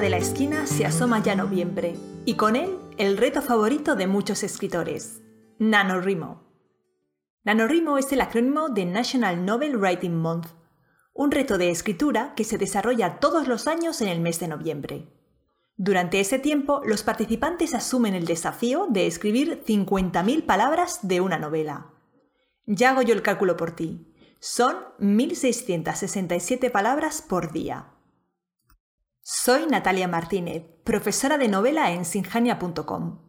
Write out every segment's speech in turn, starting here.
de la esquina se asoma ya noviembre, y con él el reto favorito de muchos escritores, NaNoWriMo. NaNoWriMo es el acrónimo de National Novel Writing Month, un reto de escritura que se desarrolla todos los años en el mes de noviembre. Durante ese tiempo, los participantes asumen el desafío de escribir 50.000 palabras de una novela. Ya hago yo el cálculo por ti. Son 1.667 palabras por día. Soy Natalia Martínez, profesora de novela en sinjania.com.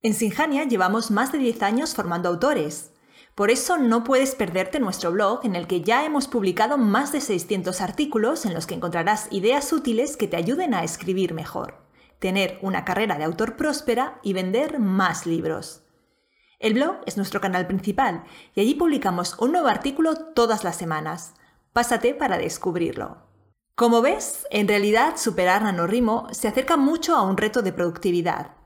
En Sinjania llevamos más de 10 años formando autores. Por eso no puedes perderte nuestro blog en el que ya hemos publicado más de 600 artículos en los que encontrarás ideas útiles que te ayuden a escribir mejor, tener una carrera de autor próspera y vender más libros. El blog es nuestro canal principal y allí publicamos un nuevo artículo todas las semanas. Pásate para descubrirlo. Como ves, en realidad superar NaNoWriMo se acerca mucho a un reto de productividad.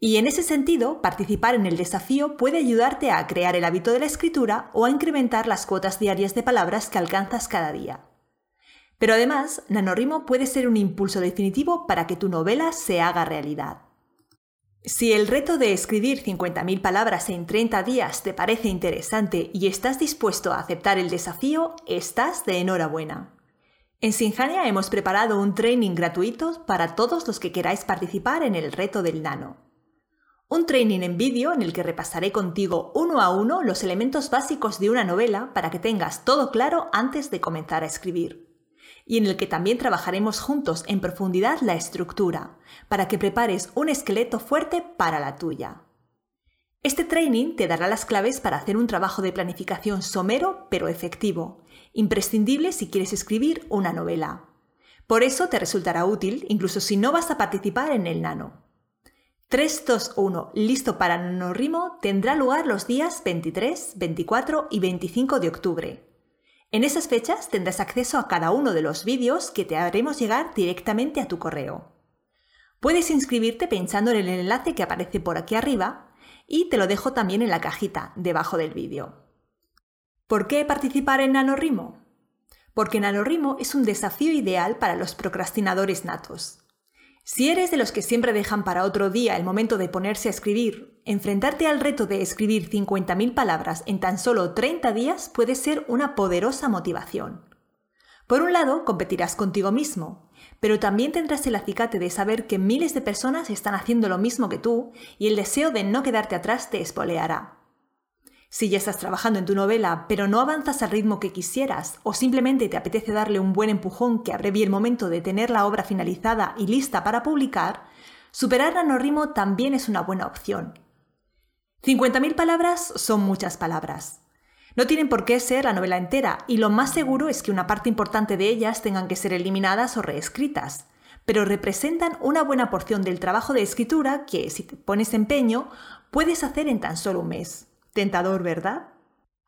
Y en ese sentido, participar en el desafío puede ayudarte a crear el hábito de la escritura o a incrementar las cuotas diarias de palabras que alcanzas cada día. Pero además, NaNoWriMo puede ser un impulso definitivo para que tu novela se haga realidad. Si el reto de escribir 50.000 palabras en 30 días te parece interesante y estás dispuesto a aceptar el desafío, estás de enhorabuena. En Sinjania hemos preparado un training gratuito para todos los que queráis participar en el reto del nano. Un training en vídeo en el que repasaré contigo uno a uno los elementos básicos de una novela para que tengas todo claro antes de comenzar a escribir. Y en el que también trabajaremos juntos en profundidad la estructura, para que prepares un esqueleto fuerte para la tuya. Este training te dará las claves para hacer un trabajo de planificación somero pero efectivo, imprescindible si quieres escribir una novela. Por eso te resultará útil incluso si no vas a participar en el nano. 321 listo para NaNoWriMo tendrá lugar los días 23, 24 y 25 de octubre. En esas fechas tendrás acceso a cada uno de los vídeos que te haremos llegar directamente a tu correo. Puedes inscribirte pinchando en el enlace que aparece por aquí arriba y te lo dejo también en la cajita debajo del vídeo. ¿Por qué participar en NaNoWriMo? Porque NaNoWriMo es un desafío ideal para los procrastinadores natos. Si eres de los que siempre dejan para otro día el momento de ponerse a escribir, enfrentarte al reto de escribir 50.000 palabras en tan solo 30 días puede ser una poderosa motivación. Por un lado, competirás contigo mismo, pero también tendrás el acicate de saber que miles de personas están haciendo lo mismo que tú y el deseo de no quedarte atrás te espoleará. Si ya estás trabajando en tu novela, pero no avanzas al ritmo que quisieras, o simplemente te apetece darle un buen empujón que abrevie el momento de tener la obra finalizada y lista para publicar, superar NaNoWriMo también es una buena opción. 50.000 palabras son muchas palabras. No tienen por qué ser la novela entera, y lo más seguro es que una parte importante de ellas tengan que ser eliminadas o reescritas, pero representan una buena porción del trabajo de escritura que, si te pones empeño, puedes hacer en tan solo un mes. Tentador, ¿verdad?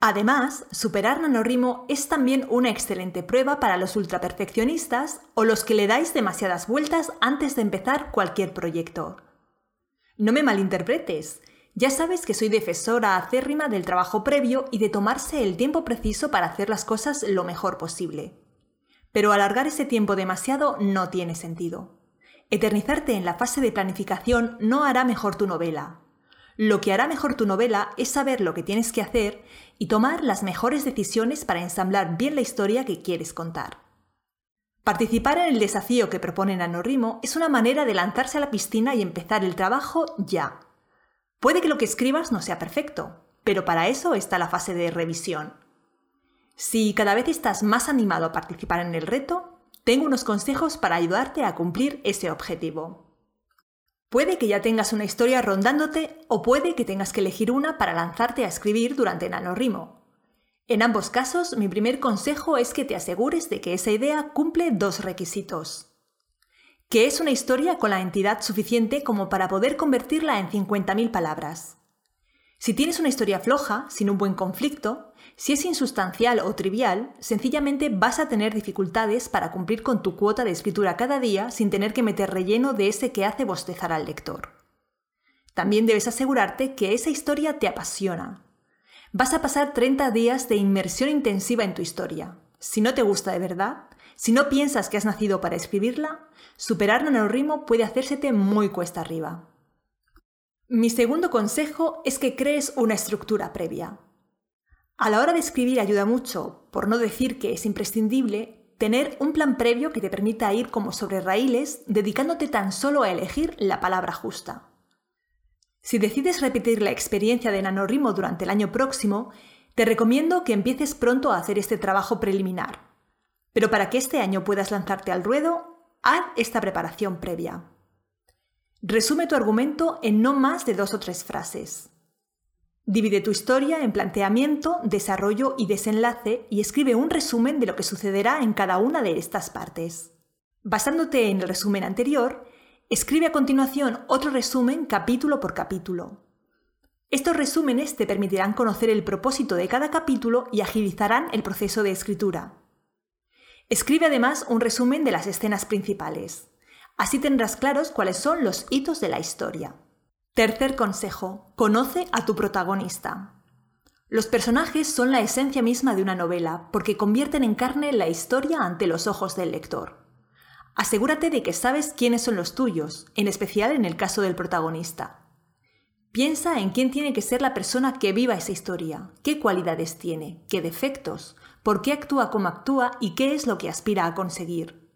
Además, superar NaNoWriMo es también una excelente prueba para los ultraperfeccionistas o los que le dais demasiadas vueltas antes de empezar cualquier proyecto. No me malinterpretes, ya sabes que soy defensora acérrima del trabajo previo y de tomarse el tiempo preciso para hacer las cosas lo mejor posible. Pero alargar ese tiempo demasiado no tiene sentido. Eternizarte en la fase de planificación no hará mejor tu novela, lo que hará mejor tu novela es saber lo que tienes que hacer y tomar las mejores decisiones para ensamblar bien la historia que quieres contar. Participar en el desafío que propone NaNoWriMo es una manera de lanzarse a la piscina y empezar el trabajo ya. Puede que lo que escribas no sea perfecto, pero para eso está la fase de revisión. Si cada vez estás más animado a participar en el reto, tengo unos consejos para ayudarte a cumplir ese objetivo. Puede que ya tengas una historia rondándote o puede que tengas que elegir una para lanzarte a escribir durante NaNoWriMo. En ambos casos, mi primer consejo es que te asegures de que esa idea cumple dos requisitos. Que es una historia con la entidad suficiente como para poder convertirla en 50.000 palabras. Si tienes una historia floja, sin un buen conflicto, si es insustancial o trivial, sencillamente vas a tener dificultades para cumplir con tu cuota de escritura cada día sin tener que meter relleno de ese que hace bostezar al lector. También debes asegurarte que esa historia te apasiona. Vas a pasar 30 días de inmersión intensiva en tu historia. Si no te gusta de verdad, Si no piensas que has nacido para escribirla, superar NaNoWriMo puede hacérsete muy cuesta arriba. Mi segundo consejo es que crees una estructura previa. A la hora de escribir ayuda mucho, por no decir que es imprescindible, tener un plan previo que te permita ir como sobre raíles, dedicándote tan solo a elegir la palabra justa. Si decides repetir la experiencia de NaNoWriMo durante el año próximo, te recomiendo que empieces pronto a hacer este trabajo preliminar. Pero para que este año puedas lanzarte al ruedo, haz esta preparación previa. Resume tu argumento en no más de dos o tres frases. Divide tu historia en planteamiento, desarrollo y desenlace y escribe un resumen de lo que sucederá en cada una de estas partes. Basándote en el resumen anterior, escribe a continuación otro resumen capítulo por capítulo. Estos resúmenes te permitirán conocer el propósito de cada capítulo y agilizarán el proceso de escritura. Escribe además un resumen de las escenas principales. Así tendrás claros cuáles son los hitos de la historia. Tercer consejo. Conoce a tu protagonista. Los personajes son la esencia misma de una novela, porque convierten en carne la historia ante los ojos del lector. Asegúrate de que sabes quiénes son los tuyos, en especial en el caso del protagonista. Piensa en quién tiene que ser la persona que viva esa historia, qué cualidades tiene, qué defectos, por qué actúa como actúa y qué es lo que aspira a conseguir.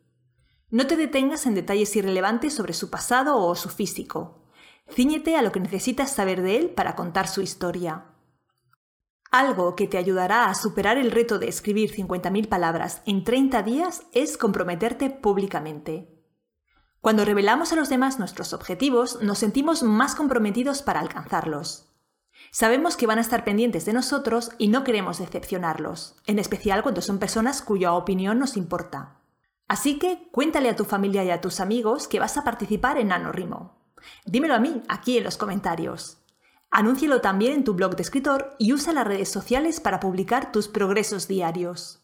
No te detengas en detalles irrelevantes sobre su pasado o su físico. Cíñete a lo que necesitas saber de él para contar su historia. Algo que te ayudará a superar el reto de escribir 50.000 palabras en 30 días es comprometerte públicamente. Cuando revelamos a los demás nuestros objetivos, nos sentimos más comprometidos para alcanzarlos. Sabemos que van a estar pendientes de nosotros y no queremos decepcionarlos, en especial cuando son personas cuya opinión nos importa. Así que cuéntale a tu familia y a tus amigos que vas a participar en NaNoWriMo. Dímelo a mí, aquí en los comentarios. Anúncialo también en tu blog de escritor y usa las redes sociales para publicar tus progresos diarios.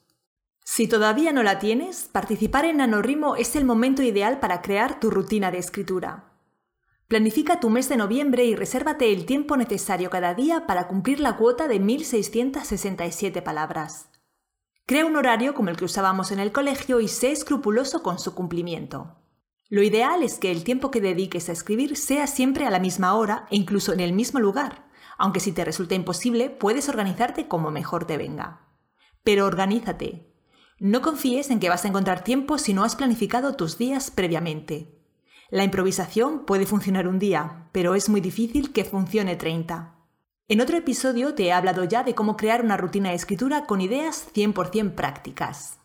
Si todavía no la tienes, participar en NaNoWriMo es el momento ideal para crear tu rutina de escritura. Planifica tu mes de noviembre y resérvate el tiempo necesario cada día para cumplir la cuota de 1667 palabras. Crea un horario como el que usábamos en el colegio y sé escrupuloso con su cumplimiento. Lo ideal es que el tiempo que dediques a escribir sea siempre a la misma hora e incluso en el mismo lugar, aunque si te resulta imposible puedes organizarte como mejor te venga. Pero organízate, no confíes en que vas a encontrar tiempo si no has planificado tus días previamente. La improvisación puede funcionar un día, pero es muy difícil que funcione 30. En otro episodio te he hablado ya de cómo crear una rutina de escritura con ideas 100% prácticas.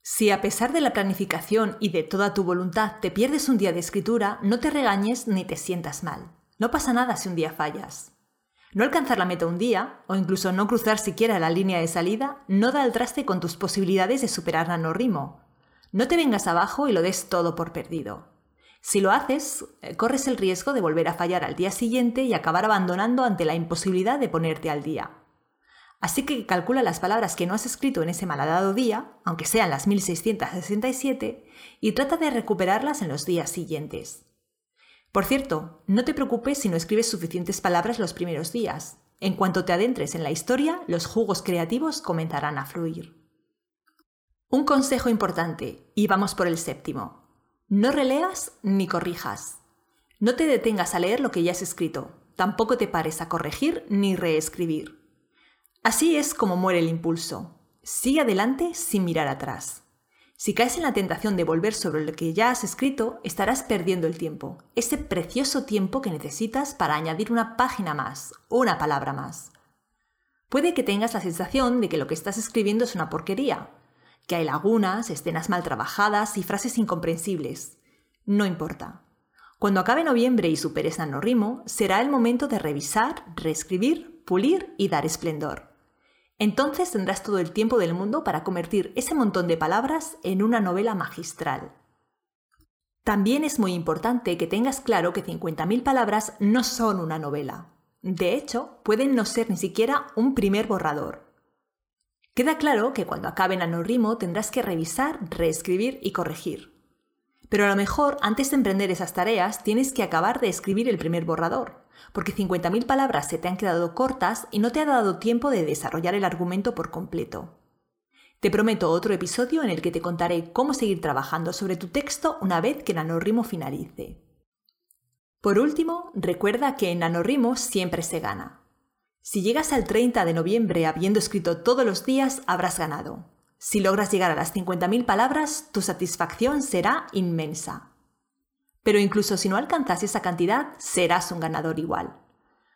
Si a pesar de la planificación y de toda tu voluntad te pierdes un día de escritura, no te regañes ni te sientas mal. No pasa nada si un día fallas. No alcanzar la meta un día, o incluso no cruzar siquiera la línea de salida, no da el traste con tus posibilidades de superar NaNoWriMo. No te vengas abajo y lo des todo por perdido. Si lo haces, eh, corres el riesgo de volver a fallar al día siguiente y acabar abandonando ante la imposibilidad de ponerte al día. Así que calcula las palabras que no has escrito en ese malhadado día, aunque sean las 1667, y trata de recuperarlas en los días siguientes. Por cierto, no te preocupes si no escribes suficientes palabras los primeros días. En cuanto te adentres en la historia, los jugos creativos comenzarán a fluir. Un consejo importante, y vamos por el séptimo. No releas ni corrijas. No te detengas a leer lo que ya has escrito, tampoco te pares a corregir ni reescribir. Así es como muere el impulso. Sigue adelante sin mirar atrás. Si caes en la tentación de volver sobre lo que ya has escrito, estarás perdiendo el tiempo, ese precioso tiempo que necesitas para añadir una página más, una palabra más. Puede que tengas la sensación de que lo que estás escribiendo es una porquería, que hay lagunas, escenas mal trabajadas y frases incomprensibles. No importa. Cuando acabe noviembre y superes NaNoWriMo, será el momento de revisar, reescribir, pulir y dar esplendor. Entonces tendrás todo el tiempo del mundo para convertir ese montón de palabras en una novela magistral. También es muy importante que tengas claro que 50.000 palabras no son una novela. De hecho, pueden no ser ni siquiera un primer borrador. Queda claro que cuando acaben NaNoWriMo tendrás que revisar, reescribir y corregir. Pero a lo mejor antes de emprender esas tareas tienes que acabar de escribir el primer borrador, porque 50.000 palabras se te han quedado cortas y no te ha dado tiempo de desarrollar el argumento por completo. Te prometo otro episodio en el que te contaré cómo seguir trabajando sobre tu texto una vez que NaNoWriMo finalice. Por último, recuerda que en NaNoWriMo siempre se gana. Si llegas al 30 de noviembre habiendo escrito todos los días, habrás ganado. Si logras llegar a las 50.000 palabras, tu satisfacción será inmensa. Pero incluso si no alcanzas esa cantidad, serás un ganador igual,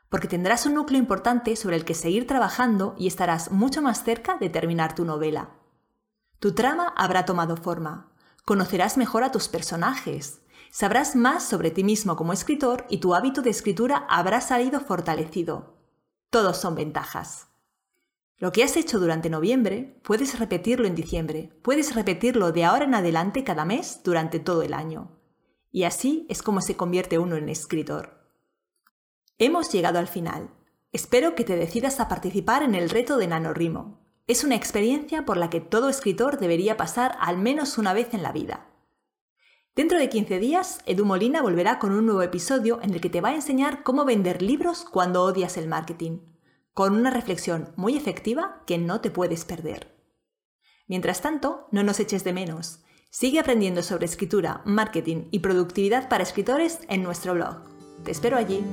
porque tendrás un núcleo importante sobre el que seguir trabajando y estarás mucho más cerca de terminar tu novela. Tu trama habrá tomado forma, conocerás mejor a tus personajes, sabrás más sobre ti mismo como escritor y tu hábito de escritura habrá salido fortalecido. Todos son ventajas. Lo que has hecho durante noviembre, puedes repetirlo en diciembre, puedes repetirlo de ahora en adelante cada mes durante todo el año. Y así es como se convierte uno en escritor. Hemos llegado al final. Espero que te decidas a participar en el reto de NaNoWriMo. Es una experiencia por la que todo escritor debería pasar al menos una vez en la vida. Dentro de 15 días, Edu Molina volverá con un nuevo episodio en el que te va a enseñar cómo vender libros cuando odias el marketing, con una reflexión muy efectiva que no te puedes perder. Mientras tanto, no nos eches de menos. Sigue aprendiendo sobre escritura, marketing y productividad para escritores en nuestro blog. Te espero allí.